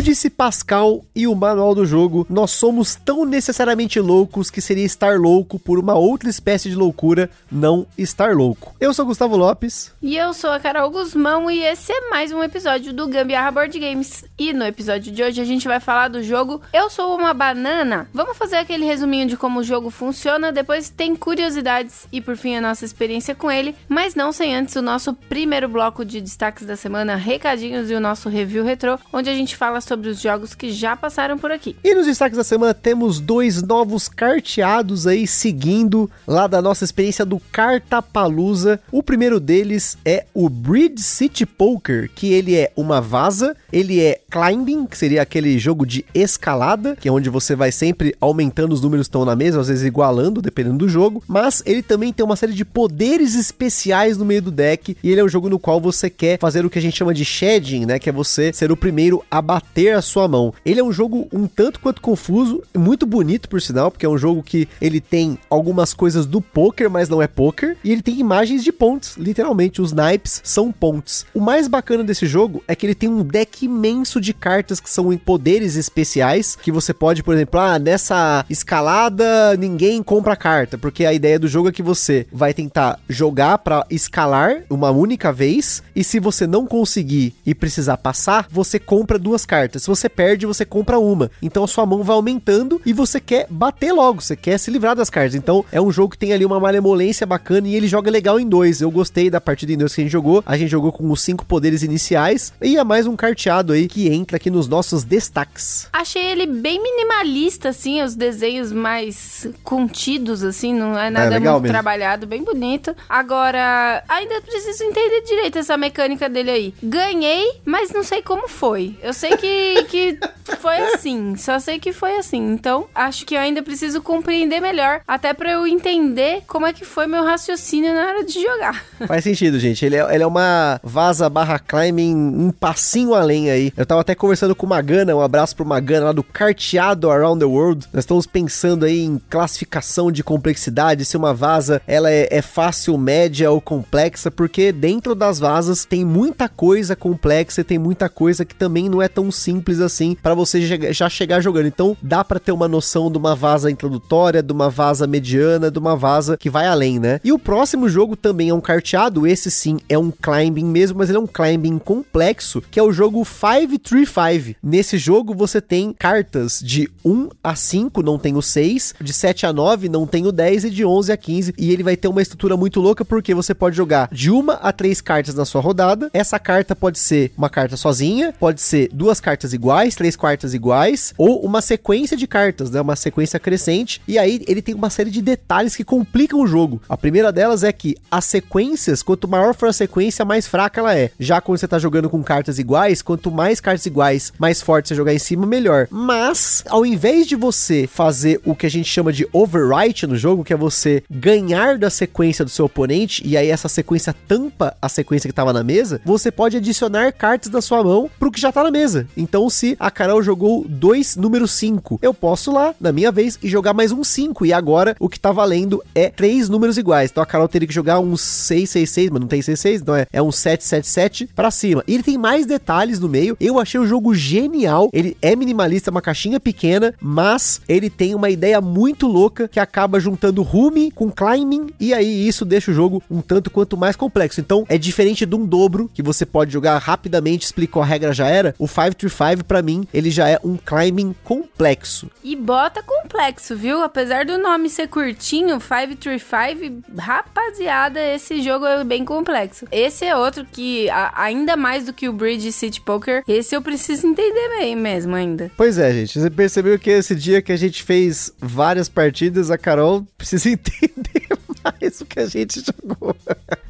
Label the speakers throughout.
Speaker 1: Como disse Pascal e o manual do jogo, nós somos tão necessariamente loucos que seria estar louco por uma outra espécie de loucura, não estar louco. Eu sou Gustavo Lopes.
Speaker 2: E eu sou a Carol Guzmão e esse é mais um episódio do Gambiarra Board Games. E no episódio de hoje a gente vai falar do jogo Eu Sou Uma Banana. Vamos fazer aquele resuminho de como o jogo funciona, depois tem curiosidades e por fim a nossa experiência com ele, mas não sem antes o nosso primeiro bloco de destaques da semana, recadinhos e o nosso review retrô, onde a gente fala sobre os jogos que já passaram por aqui.
Speaker 1: E nos destaques da semana temos dois novos carteados aí seguindo lá da nossa experiência do Cartapalusa. O primeiro deles é o Bridge City Poker, que ele é uma vaza, ele é climbing, que seria aquele jogo de escalada, que é onde você vai sempre aumentando os números que estão na mesa, às vezes igualando, dependendo do jogo, mas ele também tem uma série de poderes especiais no meio do deck, e ele é um jogo no qual você quer fazer o que a gente chama de shedding, né, que é você ser o primeiro a bater bater a sua mão. Ele é um jogo um tanto quanto confuso, muito bonito por sinal, porque é um jogo que ele tem algumas coisas do poker, mas não é poker, e ele tem imagens de pontos, literalmente os naipes são pontos. O mais bacana desse jogo é que ele tem um deck imenso de cartas que são em poderes especiais, que você pode, por exemplo, ah, nessa escalada ninguém compra carta, porque a ideia do jogo é que você vai tentar jogar para escalar uma única vez, e se você não conseguir e precisar passar, você compra duas cartas. Se você perde, você compra uma. Então a sua mão vai aumentando e você quer bater logo, você quer se livrar das cartas. Então é um jogo que tem ali uma malemolência bacana e ele joga legal em dois. Eu gostei da partida em dois que a gente jogou. A gente jogou com os cinco poderes iniciais e é mais um carteado aí que entra aqui nos nossos destaques.
Speaker 2: Achei ele bem minimalista, assim, os desenhos mais contidos, assim, não é nada é, muito mesmo. trabalhado, bem bonito. Agora, ainda preciso entender direito essa mecânica dele aí. Ganhei, mas não sei como foi. Eu sei que, que foi assim. Só sei que foi assim. Então, acho que eu ainda preciso compreender melhor. Até para eu entender como é que foi meu raciocínio na hora de jogar.
Speaker 1: Faz sentido, gente. Ele é, ele é uma vaza barra climbing um passinho além aí. Eu tava até conversando com o Magana, um abraço pro Magana lá do Carteado Around the World. Nós estamos pensando aí em classificação de complexidade, se uma vaza ela é, é fácil, média ou complexa, porque dentro das vazas tem muita coisa complexa e tem muita coisa que também não é tão simples assim para você já chegar jogando. Então dá para ter uma noção de uma vaza introdutória, de uma vaza mediana, de uma vaza que vai além, né? E o próximo jogo também é um carteado, esse sim é um climbing mesmo, mas ele é um climbing complexo, que é o jogo 535. Nesse jogo você tem cartas de 1 a 5, não tem o 6, de 7 a 9, não tem o 10 e de 11 a 15, e ele vai ter uma estrutura muito louca porque você pode jogar de uma a três cartas na sua rodada. Essa carta pode ser uma carta sozinha, pode ser duas cartas iguais, três cartas iguais, ou uma sequência de cartas, né? Uma sequência crescente. E aí ele tem uma série de detalhes que complicam o jogo. A primeira delas é que as sequências, quanto maior for a sequência, mais fraca ela é. Já quando você tá jogando com cartas iguais, quanto mais cartas iguais, mais forte você jogar em cima, melhor. Mas, ao invés de você fazer o que a gente chama de overwrite no jogo, que é você ganhar da sequência do seu oponente, e aí essa sequência tampa a sequência que tava na mesa, você pode adicionar cartas da sua mão pro que já tá na mesa. Então, se a Carol jogou dois número 5, eu posso lá, na minha vez, e jogar mais um 5. E agora o que tá valendo é três números iguais. Então a Carol teria que jogar um 666, mas não tem 66, então é, é um 777 pra cima. E ele tem mais detalhes no meio. Eu achei o jogo genial. Ele é minimalista, uma caixinha pequena, mas ele tem uma ideia muito louca que acaba juntando Rumi com Climbing. E aí isso deixa o jogo um tanto quanto mais complexo. Então é diferente de um dobro que você pode jogar rapidamente, explicou a regra já era. O 535, para mim, ele já é um climbing complexo.
Speaker 2: E bota complexo, viu? Apesar do nome ser curtinho, 535, rapaziada, esse jogo é bem complexo. Esse é outro que, a, ainda mais do que o Bridge City Poker, esse eu preciso entender bem mesmo ainda.
Speaker 1: Pois é, gente. Você percebeu que esse dia que a gente fez várias partidas, a Carol precisa entender mais o que a gente jogou.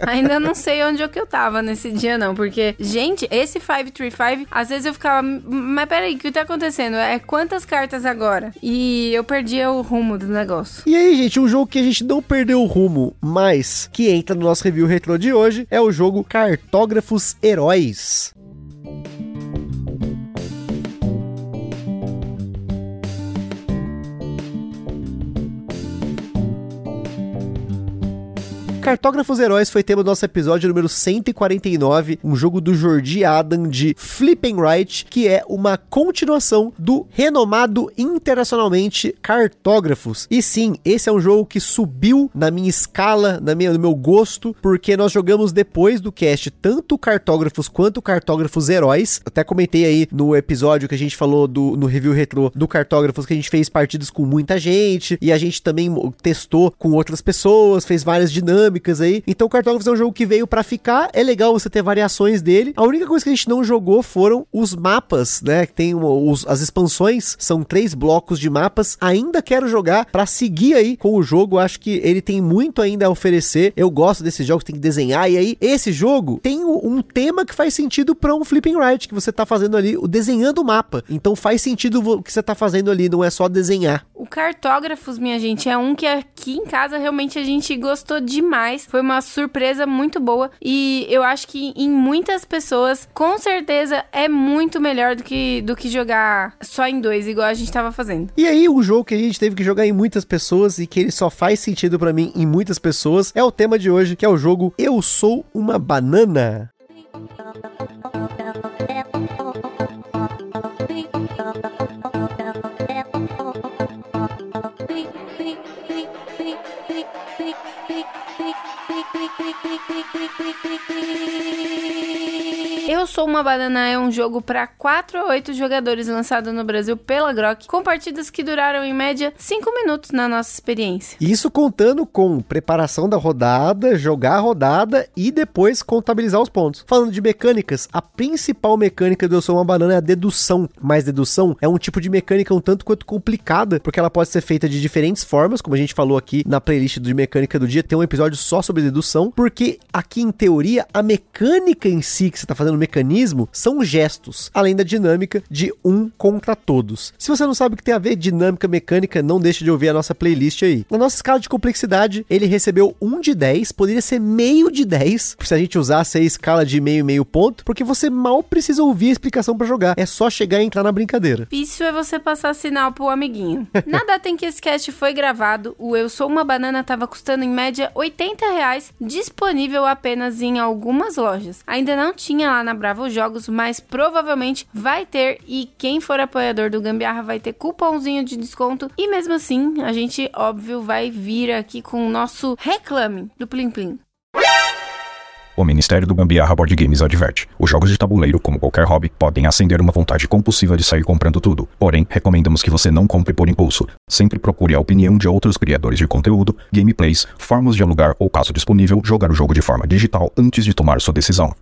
Speaker 2: Ainda não sei onde é que eu tava nesse dia, não. Porque, gente, esse 535, às vezes eu ficava, mas peraí, o que tá acontecendo? É quantas cartas agora? E eu perdia o rumo do negócio.
Speaker 1: E aí, gente, um jogo que a gente não perdeu o rumo, mas que entra no nosso review retro de hoje é o jogo Cartógrafos Heróis. Cartógrafos Heróis foi tema do nosso episódio número 149, um jogo do Jordi Adam de Flipping Right, que é uma continuação do renomado internacionalmente Cartógrafos. E sim, esse é um jogo que subiu na minha escala, na minha, no meu gosto, porque nós jogamos depois do cast tanto Cartógrafos quanto Cartógrafos Heróis. Até comentei aí no episódio que a gente falou do, no review retrô do Cartógrafos que a gente fez partidas com muita gente e a gente também testou com outras pessoas, fez várias dinâmicas aí. Então o Cartógrafos é um jogo que veio para ficar, é legal você ter variações dele. A única coisa que a gente não jogou foram os mapas, né? Tem os, as expansões, são três blocos de mapas. Ainda quero jogar para seguir aí com o jogo. Acho que ele tem muito ainda a oferecer. Eu gosto desses jogos, tem que desenhar. E aí, esse jogo tem um tema que faz sentido para um flipping right, que você tá fazendo ali, o desenhando o mapa. Então faz sentido o que você tá fazendo ali, não é só desenhar.
Speaker 2: O Cartógrafos, minha gente, é um que aqui em casa realmente a gente gostou demais. Foi uma surpresa muito boa e eu acho que em muitas pessoas, com certeza, é muito melhor do que, do que jogar só em dois, igual a gente tava fazendo.
Speaker 1: E aí, o jogo que a gente teve que jogar em muitas pessoas e que ele só faz sentido para mim em muitas pessoas é o tema de hoje, que é o jogo Eu Sou uma Banana.
Speaker 2: Eu Sou Uma Banana é um jogo para 4 a 8 jogadores lançado no Brasil pela Grok, com partidas que duraram em média 5 minutos na nossa experiência.
Speaker 1: Isso contando com preparação da rodada, jogar a rodada e depois contabilizar os pontos. Falando de mecânicas, a principal mecânica do Eu Sou Uma Banana é a dedução, mas dedução é um tipo de mecânica um tanto quanto complicada, porque ela pode ser feita de diferentes formas, como a gente falou aqui na playlist de mecânica do dia, tem um episódio só sobre dedução, porque aqui em teoria a mecânica em si que você está fazendo mecanismo são gestos, além da dinâmica de um contra todos. Se você não sabe o que tem a ver dinâmica mecânica, não deixe de ouvir a nossa playlist aí. Na nossa escala de complexidade, ele recebeu 1 de 10, poderia ser meio de 10, se a gente usasse a escala de meio meio ponto, porque você mal precisa ouvir a explicação para jogar, é só chegar e entrar na brincadeira.
Speaker 2: Isso é você passar sinal pro amiguinho. na data em que esse cast foi gravado, o Eu Sou Uma Banana tava custando em média 80 reais, disponível apenas em algumas lojas. Ainda não tinha lá na Bravo Jogos, mas provavelmente vai ter e quem for apoiador do Gambiarra vai ter cupomzinho de desconto e mesmo assim a gente, óbvio, vai vir aqui com o nosso reclame do Plim Plim.
Speaker 3: O Ministério do Gambiarra Board Games adverte: os jogos de tabuleiro, como qualquer hobby, podem acender uma vontade compulsiva de sair comprando tudo. Porém, recomendamos que você não compre por impulso. Sempre procure a opinião de outros criadores de conteúdo, gameplays, formas de alugar ou, caso disponível, jogar o jogo de forma digital antes de tomar sua decisão.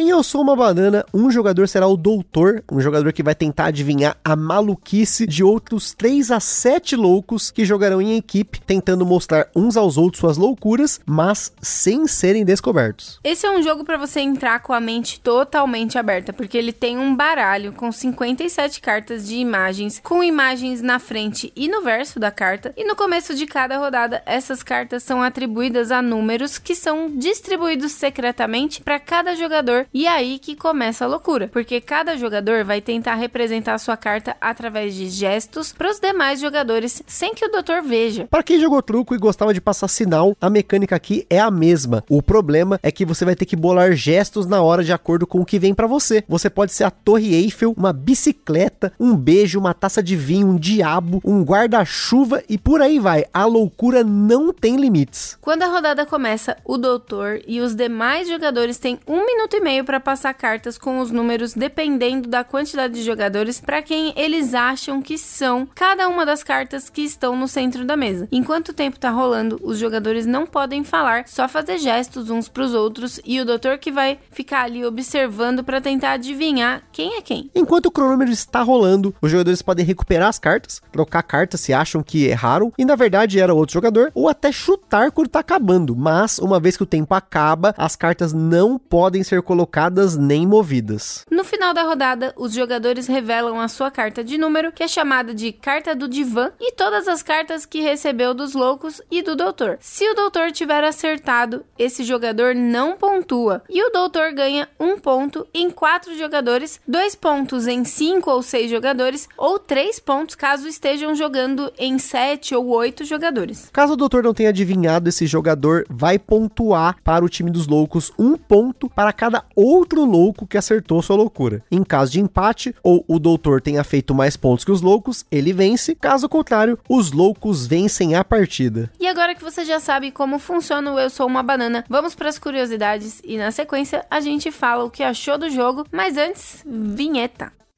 Speaker 1: Em Eu Sou Uma Banana, um jogador será o Doutor, um jogador que vai tentar adivinhar a maluquice de outros 3 a 7 loucos que jogarão em equipe, tentando mostrar uns aos outros suas loucuras, mas sem serem descobertos.
Speaker 2: Esse é um jogo para você entrar com a mente totalmente aberta, porque ele tem um baralho com 57 cartas de imagens, com imagens na frente e no verso da carta, e no começo de cada rodada, essas cartas são atribuídas a números que são distribuídos secretamente para cada jogador e aí que começa a loucura, porque cada jogador vai tentar representar a sua carta através de gestos para os demais jogadores sem que o doutor veja.
Speaker 1: Para quem jogou truco e gostava de passar sinal, a mecânica aqui é a mesma. O problema é que você vai ter que bolar gestos na hora de acordo com o que vem para você. Você pode ser a Torre Eiffel, uma bicicleta, um beijo, uma taça de vinho, um diabo, um guarda-chuva e por aí vai. A loucura não tem limites.
Speaker 2: Quando a rodada começa, o doutor e os demais jogadores têm um minuto e meio para passar cartas com os números dependendo da quantidade de jogadores para quem eles acham que são cada uma das cartas que estão no centro da mesa. Enquanto o tempo tá rolando, os jogadores não podem falar, só fazer gestos uns para os outros e o doutor que vai ficar ali observando para tentar adivinhar quem é quem.
Speaker 1: Enquanto o cronômetro está rolando, os jogadores podem recuperar as cartas, trocar cartas se acham que erraram e na verdade era outro jogador, ou até chutar quando tá acabando. Mas uma vez que o tempo acaba, as cartas não podem ser colocadas trocadas nem movidas.
Speaker 2: No final da rodada, os jogadores revelam a sua carta de número, que é chamada de carta do divã, e todas as cartas que recebeu dos loucos e do doutor. Se o doutor tiver acertado, esse jogador não pontua, e o doutor ganha um ponto em quatro jogadores, dois pontos em cinco ou seis jogadores, ou três pontos caso estejam jogando em sete ou oito jogadores.
Speaker 1: Caso o doutor não tenha adivinhado, esse jogador vai pontuar para o time dos loucos um ponto para cada outro louco que acertou sua loucura. Em caso de empate, ou o doutor tenha feito mais pontos que os loucos, ele vence. Caso contrário, os loucos vencem a partida.
Speaker 2: E agora que você já sabe como funciona o Eu Sou Uma Banana, vamos para as curiosidades e na sequência a gente fala o que achou do jogo, mas antes, vinheta.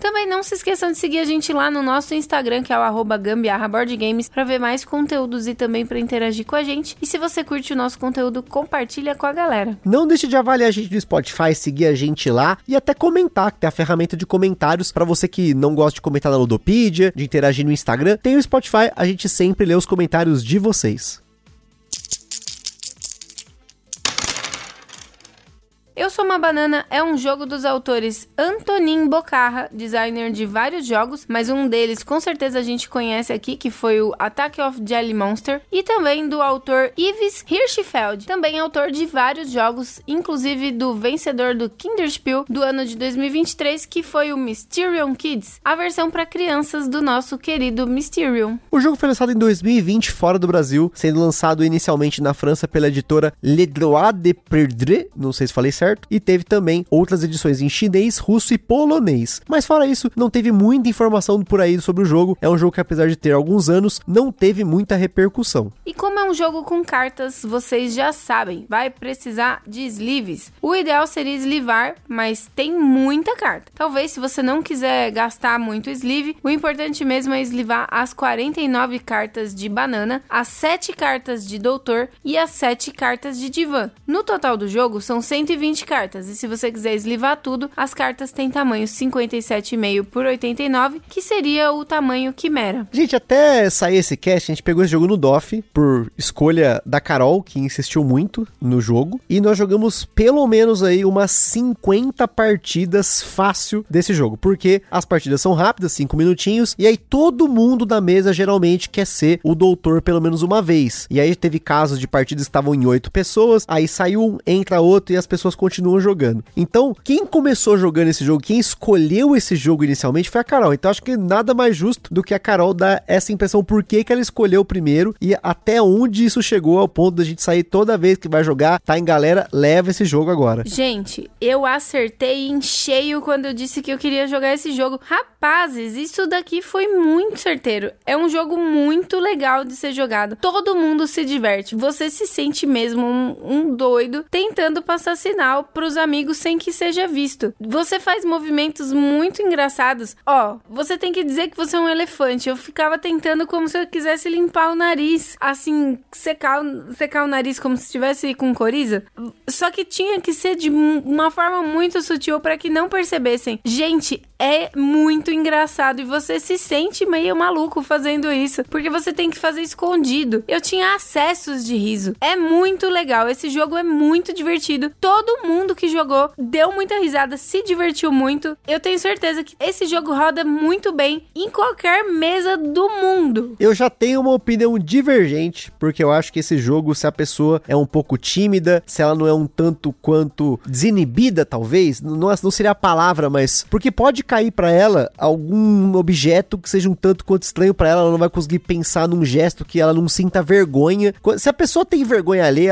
Speaker 2: Também não se esqueçam de seguir a gente lá no nosso Instagram, que é o gambiarraboardgames, para ver mais conteúdos e também para interagir com a gente. E se você curte o nosso conteúdo, compartilha com a galera.
Speaker 1: Não deixe de avaliar a gente no Spotify, seguir a gente lá e até comentar, que tem a ferramenta de comentários para você que não gosta de comentar na Ludopedia, de interagir no Instagram. Tem o Spotify, a gente sempre lê os comentários de vocês.
Speaker 2: Eu Sou Uma Banana é um jogo dos autores Antonin Bocarra, designer de vários jogos, mas um deles com certeza a gente conhece aqui, que foi o Attack of Jelly Monster, e também do autor Yves Hirschfeld, também autor de vários jogos, inclusive do vencedor do Kinderspiel do ano de 2023, que foi o Mysterium Kids, a versão para crianças do nosso querido Mysterium.
Speaker 1: O jogo foi lançado em 2020 fora do Brasil, sendo lançado inicialmente na França pela editora Le Droit de Perdre, não sei se falei certo, certo? E teve também outras edições em chinês, russo e polonês. Mas fora isso, não teve muita informação por aí sobre o jogo. É um jogo que, apesar de ter alguns anos, não teve muita repercussão.
Speaker 2: E como é um jogo com cartas, vocês já sabem, vai precisar de sleeves. O ideal seria eslivar, mas tem muita carta. Talvez se você não quiser gastar muito sleeve, o importante mesmo é eslivar as 49 cartas de banana, as 7 cartas de doutor e as 7 cartas de divã. No total do jogo são 120 20 cartas. E se você quiser eslivar tudo, as cartas têm tamanho 57,5 por 89, que seria o tamanho quimera.
Speaker 1: Gente, até sair esse cast, a gente pegou esse jogo no DOF por escolha da Carol, que insistiu muito no jogo, e nós jogamos pelo menos aí umas 50 partidas fácil desse jogo, porque as partidas são rápidas, 5 minutinhos, e aí todo mundo da mesa geralmente quer ser o doutor pelo menos uma vez. E aí teve casos de partidas que estavam em 8 pessoas, aí saiu um, entra outro e as pessoas continuam jogando. Então, quem começou jogando esse jogo, quem escolheu esse jogo inicialmente foi a Carol. Então, acho que nada mais justo do que a Carol dar essa impressão por que, que ela escolheu primeiro e até onde isso chegou ao ponto da gente sair toda vez que vai jogar, tá em galera, leva esse jogo agora.
Speaker 2: Gente, eu acertei em cheio quando eu disse que eu queria jogar esse jogo. Rapazes, isso daqui foi muito certeiro. É um jogo muito legal de ser jogado. Todo mundo se diverte. Você se sente mesmo um, um doido tentando passar sinal para pros amigos sem que seja visto. Você faz movimentos muito engraçados. Ó, você tem que dizer que você é um elefante. Eu ficava tentando como se eu quisesse limpar o nariz, assim, secar, secar o nariz como se estivesse com coriza. Só que tinha que ser de uma forma muito sutil para que não percebessem. Gente, é muito engraçado e você se sente meio maluco fazendo isso, porque você tem que fazer escondido. Eu tinha acessos de riso. É muito legal, esse jogo é muito divertido. Todo mundo mundo que jogou deu muita risada, se divertiu muito. Eu tenho certeza que esse jogo roda muito bem em qualquer mesa do mundo.
Speaker 1: Eu já tenho uma opinião divergente, porque eu acho que esse jogo, se a pessoa é um pouco tímida, se ela não é um tanto quanto desinibida, talvez, não, não seria a palavra, mas porque pode cair para ela algum objeto que seja um tanto quanto estranho para ela, ela não vai conseguir pensar num gesto que ela não sinta vergonha. Se a pessoa tem vergonha ali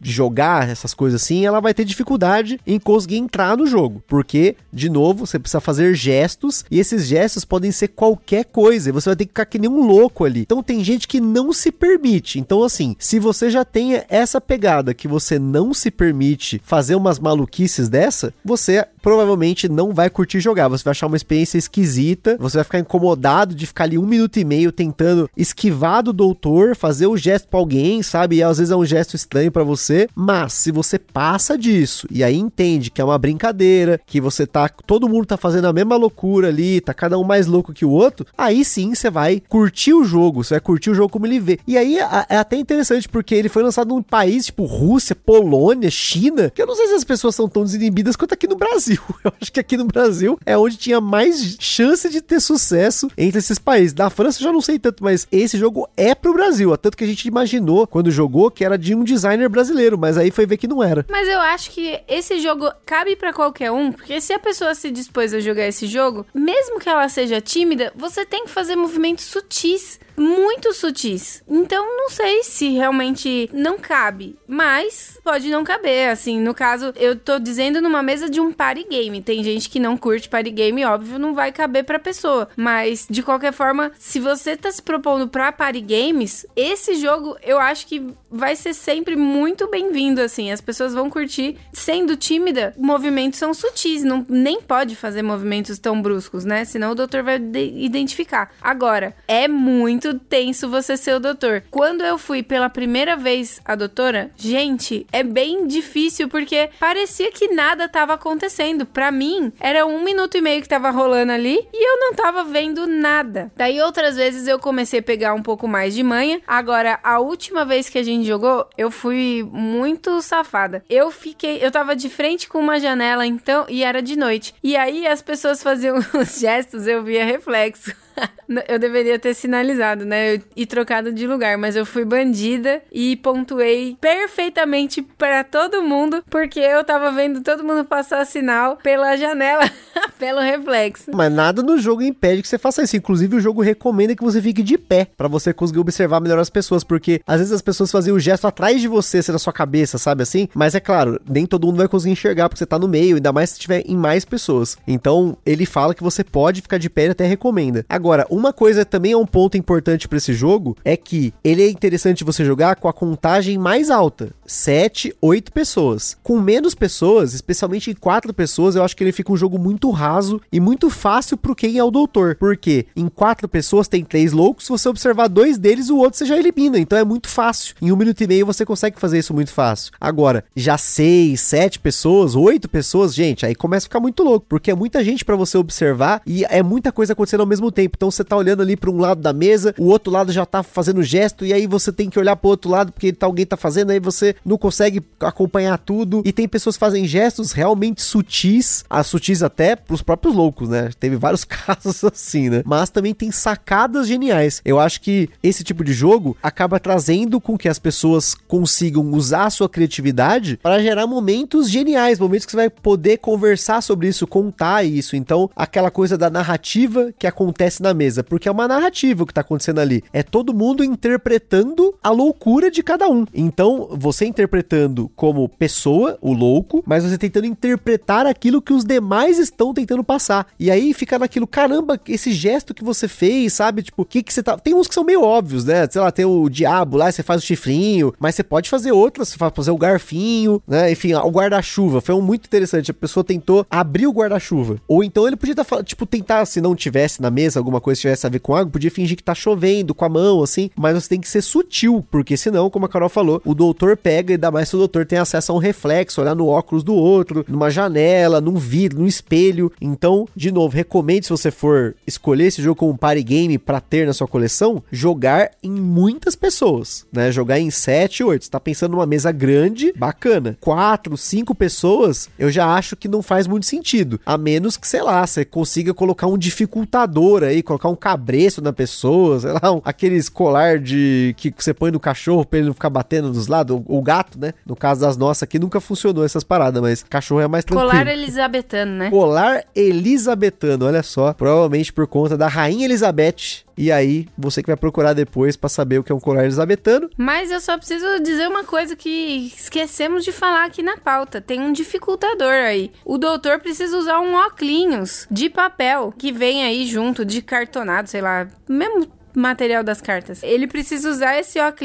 Speaker 1: de jogar essas coisas assim, ela vai ter dificuldade em conseguir entrar no jogo, porque de novo, você precisa fazer gestos e esses gestos podem ser qualquer coisa, e você vai ter que ficar que nem um louco ali. Então tem gente que não se permite. Então assim, se você já tem essa pegada que você não se permite fazer umas maluquices dessa, você provavelmente não vai curtir jogar. Você vai achar uma experiência esquisita, você vai ficar incomodado de ficar ali um minuto e meio tentando esquivar do doutor, fazer o gesto para alguém, sabe? E às vezes é um gesto estranho para você. Mas se você passa disso e aí entende que é uma brincadeira, que você tá. Todo mundo tá fazendo a mesma loucura ali, tá cada um mais louco que o outro, aí sim você vai curtir o jogo, você vai curtir o jogo como ele vê. E aí é até interessante porque ele foi lançado num país tipo Rússia, Polônia, China, que eu não sei se as pessoas são tão desinibidas quanto aqui no Brasil. Brasil. Eu acho que aqui no Brasil é onde tinha mais chance de ter sucesso entre esses países. Da França eu já não sei tanto, mas esse jogo é pro Brasil. Tanto que a gente imaginou quando jogou que era de um designer brasileiro, mas aí foi ver que não era.
Speaker 2: Mas eu acho que esse jogo cabe para qualquer um, porque se a pessoa se dispôs a jogar esse jogo, mesmo que ela seja tímida, você tem que fazer movimentos sutis muito sutis. Então não sei se realmente não cabe, mas pode não caber. Assim, no caso, eu tô dizendo numa mesa de um party game. Tem gente que não curte party game, óbvio, não vai caber pra pessoa. Mas de qualquer forma, se você tá se propondo pra party games, esse jogo eu acho que vai ser sempre muito bem-vindo. Assim, as pessoas vão curtir. Sendo tímida, movimentos são sutis, não, nem pode fazer movimentos tão bruscos, né? Senão o doutor vai identificar. Agora, é muito muito tenso você ser o doutor. Quando eu fui pela primeira vez a doutora, gente, é bem difícil porque parecia que nada tava acontecendo. Para mim, era um minuto e meio que tava rolando ali e eu não tava vendo nada. Daí outras vezes eu comecei a pegar um pouco mais de manha. Agora, a última vez que a gente jogou, eu fui muito safada. Eu fiquei, eu tava de frente com uma janela então e era de noite. E aí as pessoas faziam os gestos, eu via reflexo. eu deveria ter sinalizado, né? E trocado de lugar, mas eu fui bandida e pontuei perfeitamente para todo mundo, porque eu tava vendo todo mundo passar sinal pela janela, pelo reflexo.
Speaker 1: Mas nada no jogo impede que você faça isso. Inclusive, o jogo recomenda que você fique de pé para você conseguir observar melhor as pessoas, porque às vezes as pessoas faziam o gesto atrás de você, assim, na sua cabeça, sabe assim? Mas é claro, nem todo mundo vai conseguir enxergar porque você tá no meio, ainda mais se tiver em mais pessoas. Então, ele fala que você pode ficar de pé e até recomenda. Agora, uma coisa também é um ponto importante para esse jogo, é que ele é interessante você jogar com a contagem mais alta, 7, 8 pessoas. Com menos pessoas, especialmente em 4 pessoas, eu acho que ele fica um jogo muito raso e muito fácil pro quem é o doutor, porque em 4 pessoas tem 3 loucos, se você observar dois deles, o outro você já elimina, então é muito fácil. Em um minuto e meio você consegue fazer isso muito fácil. Agora, já 6, 7 pessoas, 8 pessoas, gente, aí começa a ficar muito louco, porque é muita gente para você observar e é muita coisa acontecendo ao mesmo tempo. Então você tá olhando ali para um lado da mesa, o outro lado já tá fazendo gesto, e aí você tem que olhar pro outro lado porque tá, alguém tá fazendo, aí você não consegue acompanhar tudo. E tem pessoas que fazem gestos realmente sutis, as sutis até pros próprios loucos, né? Teve vários casos assim, né? Mas também tem sacadas geniais. Eu acho que esse tipo de jogo acaba trazendo com que as pessoas consigam usar a sua criatividade para gerar momentos geniais, momentos que você vai poder conversar sobre isso, contar isso. Então, aquela coisa da narrativa que acontece na mesa, porque é uma narrativa o que tá acontecendo ali. É todo mundo interpretando a loucura de cada um. Então, você interpretando como pessoa, o louco, mas você tentando interpretar aquilo que os demais estão tentando passar. E aí fica naquilo, caramba, esse gesto que você fez, sabe? Tipo, o que que você tá. Tem uns que são meio óbvios, né? Sei lá, tem o diabo lá, você faz o chifrinho, mas você pode fazer outras, você faz fazer o garfinho, né? Enfim, o guarda-chuva. Foi um muito interessante. A pessoa tentou abrir o guarda-chuva. Ou então ele podia tá, tipo, tentar, se não tivesse na mesa alguma coisa que tivesse a ver com água, podia fingir que tá chorando chovendo com a mão, assim, mas você tem que ser sutil, porque senão, como a Carol falou, o doutor pega e dá mais se o doutor tem acesso a um reflexo, olhar no óculos do outro, numa janela, num vidro, num espelho. Então, de novo, recomendo se você for escolher esse jogo como party game para ter na sua coleção, jogar em muitas pessoas, né? Jogar em 7, 8. Você tá pensando numa mesa grande, bacana. 4, 5 pessoas, eu já acho que não faz muito sentido. A menos que, sei lá, você consiga colocar um dificultador aí, colocar um cabreço na pessoa, sei lá, um, aqueles colar de que você põe no cachorro pra ele não ficar batendo dos lados, o, gato, né? No caso das nossas aqui nunca funcionou essas paradas, mas cachorro é mais tranquilo.
Speaker 2: Colar elisabetano, né?
Speaker 1: Colar elisabetano, olha só. Provavelmente por conta da rainha Elizabeth e aí, você que vai procurar depois para saber o que é um colar elisabetano.
Speaker 2: Mas eu só preciso dizer uma coisa que esquecemos de falar aqui na pauta. Tem um dificultador aí. O doutor precisa usar um óculos de papel que vem aí junto de cartonado, sei lá, mesmo material das cartas. Ele precisa usar esse óculos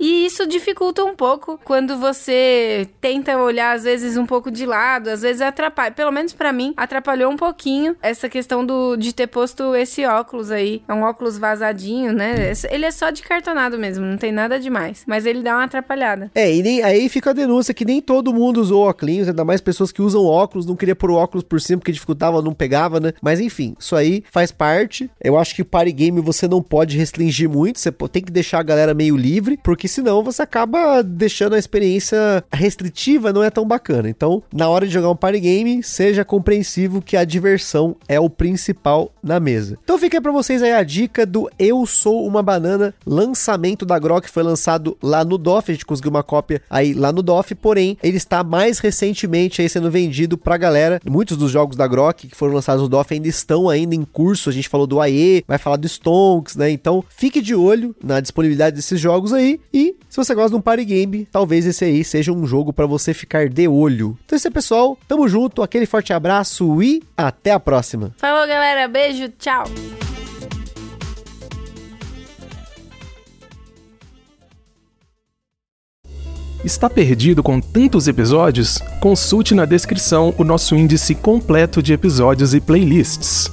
Speaker 2: e isso dificulta um pouco quando você tenta olhar às vezes um pouco de lado, às vezes atrapalha. Pelo menos para mim, atrapalhou um pouquinho essa questão do de ter posto esse óculos aí. É um óculos vazadinho, né? Ele é só de cartonado mesmo, não tem nada demais, mas ele dá uma atrapalhada.
Speaker 1: É, e nem, aí fica a denúncia que nem todo mundo usou óculos, ainda mais pessoas que usam óculos, não queria pôr o óculos por cima porque dificultava, não pegava, né? Mas enfim, isso aí faz parte. Eu acho que party game você não pode pode restringir muito, você tem que deixar a galera meio livre, porque senão você acaba deixando a experiência restritiva, não é tão bacana. Então, na hora de jogar um party game, seja compreensivo que a diversão é o principal na mesa. Então fica pra vocês aí a dica do Eu Sou Uma Banana, lançamento da Grok, foi lançado lá no DOF, a gente conseguiu uma cópia aí lá no DOF, porém, ele está mais recentemente aí sendo vendido pra galera. Muitos dos jogos da Grok que foram lançados no DOF ainda estão ainda em curso, a gente falou do AE, vai falar do Stonks, né? Então fique de olho na disponibilidade desses jogos aí e se você gosta de um party game, talvez esse aí seja um jogo para você ficar de olho. Então é isso aí, pessoal. Tamo junto, aquele forte abraço e até a próxima.
Speaker 2: Falou, galera. Beijo, tchau.
Speaker 4: Está perdido com tantos episódios? Consulte na descrição o nosso índice completo de episódios e playlists.